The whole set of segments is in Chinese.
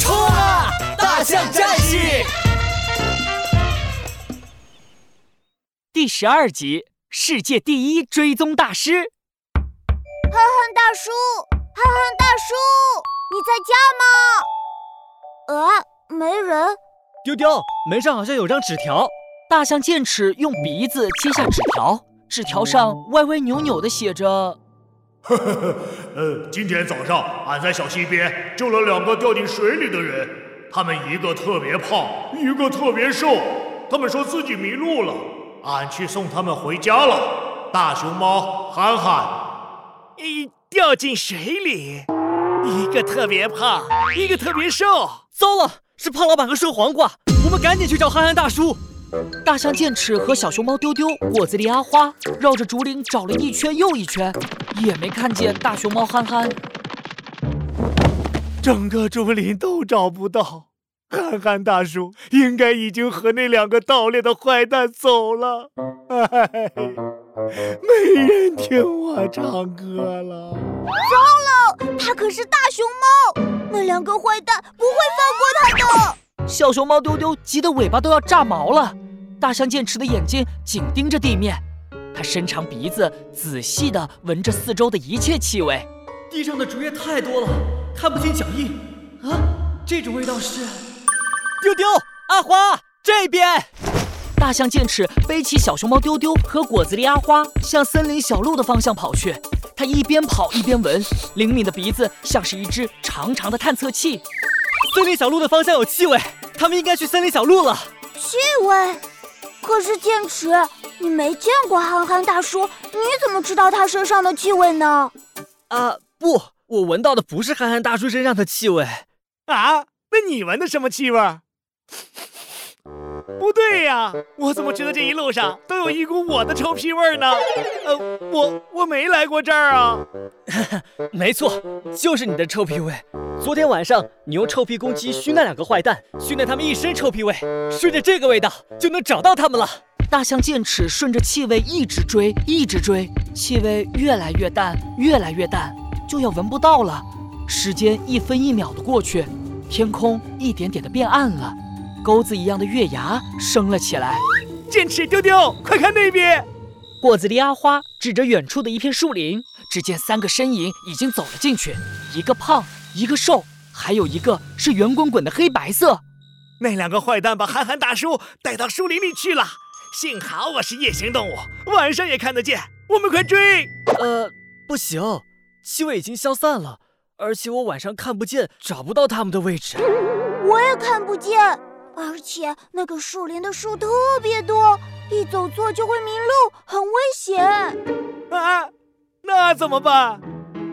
冲啊！大象战士第十二集：世界第一追踪大师。憨憨大叔，憨憨大叔，你在家吗？啊，没人。丢丢，门上好像有张纸条。大象剑齿用鼻子接下纸条，纸条上歪歪扭扭的写着：“呵呵呵，呃，今天早上俺在小溪边救了两个掉进水里的人，他们一个特别胖，一个特别瘦。他们说自己迷路了，俺去送他们回家了。大熊猫憨憨，一掉进水里，一个特别胖，一个特别瘦。糟了，是胖老板和瘦黄瓜，我们赶紧去找憨憨大叔。”大象剑齿和小熊猫丢丢、果子狸阿花绕着竹林找了一圈又一圈，也没看见大熊猫憨憨。整个竹林都找不到，憨憨大叔应该已经和那两个盗猎的坏蛋走了。哎，没人听我唱歌了。糟了，他可是大熊猫，那两个坏蛋不会放过他的。小熊猫丢丢急得尾巴都要炸毛了，大象剑齿的眼睛紧盯着地面，它伸长鼻子仔细地闻着四周的一切气味。地上的竹叶太多了，看不清脚印。啊，这种味道是……丢丢，阿花这边。大象剑齿背起小熊猫丢丢和果子狸阿花，向森林小路的方向跑去。它一边跑一边闻，灵敏的鼻子像是一只长长的探测器。森林小路的方向有气味，他们应该去森林小路了。气味？可是剑齿，你没见过憨憨大叔，你怎么知道他身上的气味呢？啊，不，我闻到的不是憨憨大叔身上的气味。啊，那你闻的什么气味？不对呀，我怎么觉得这一路上都有一股我的臭屁味呢？呃，我我没来过这儿啊。没错，就是你的臭屁味。昨天晚上你用臭屁攻击熏那两个坏蛋，熏得他们一身臭屁味。顺着这个味道就能找到他们了。大象剑齿顺着气味一直追，一直追，气味越来越淡，越来越淡，就要闻不到了。时间一分一秒的过去，天空一点点的变暗了。钩子一样的月牙升了起来，剑齿丢丢，快看那边！果子狸阿花指着远处的一片树林，只见三个身影已经走了进去，一个胖，一个瘦，还有一个是圆滚滚的黑白色。那两个坏蛋把憨憨大叔带到树林里去了，幸好我是夜行动物，晚上也看得见。我们快追！呃，不行，气味已经消散了，而且我晚上看不见，找不到他们的位置。我也看不见。而且那个树林的树特别多，一走错就会迷路，很危险。啊，那怎么办？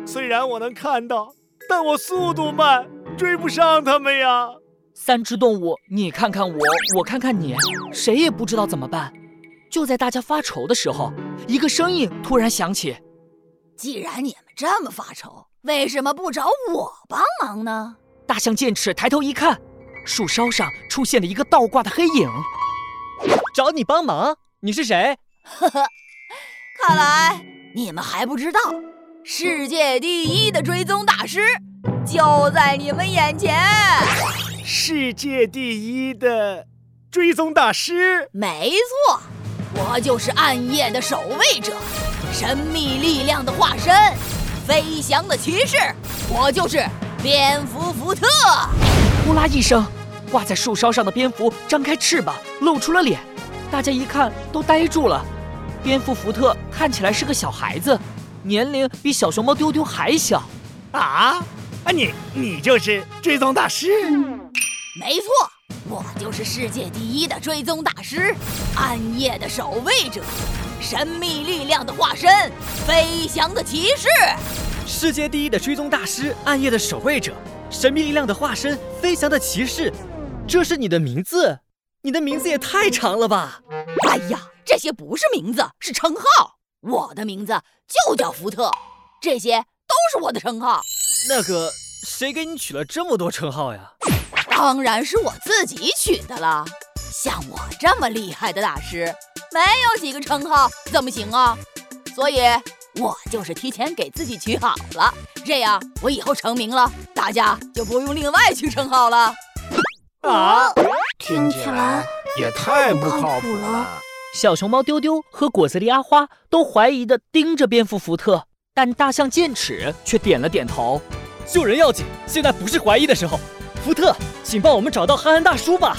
虽然我能看到，但我速度慢，追不上他们呀。三只动物，你看看我，我看看你，谁也不知道怎么办。就在大家发愁的时候，一个声音突然响起：“既然你们这么发愁，为什么不找我帮忙呢？”大象剑齿抬头一看。树梢上出现了一个倒挂的黑影，找你帮忙？你是谁？呵呵，看来你们还不知道，世界第一的追踪大师就在你们眼前。世界第一的追踪大师？没错，我就是暗夜的守卫者，神秘力量的化身，飞翔的骑士，我就是蝙蝠福特。呼啦一声。挂在树梢上的蝙蝠张开翅膀，露出了脸。大家一看都呆住了。蝙蝠福特看起来是个小孩子，年龄比小熊猫丢丢还小。啊啊！你你就是追踪大师？没错，我就是世界第一的追踪大师，暗夜的守卫者，神秘力量的化身，飞翔的骑士。世界第一的追踪大师，暗夜的守卫者，神秘力量的化身，飞翔的骑士。这是你的名字，你的名字也太长了吧！哎呀，这些不是名字，是称号。我的名字就叫福特，这些都是我的称号。那个，谁给你取了这么多称号呀？当然是我自己取的了。像我这么厉害的大师，没有几个称号怎么行啊？所以我就是提前给自己取好了，这样我以后成名了，大家就不用另外取称号了。啊，听起来也太不靠谱了。小熊猫丢丢和果子狸阿花都怀疑地盯着蝙蝠福特，但大象剑齿却点了点头。救人要紧，现在不是怀疑的时候。福特，请帮我们找到憨憨大叔吧。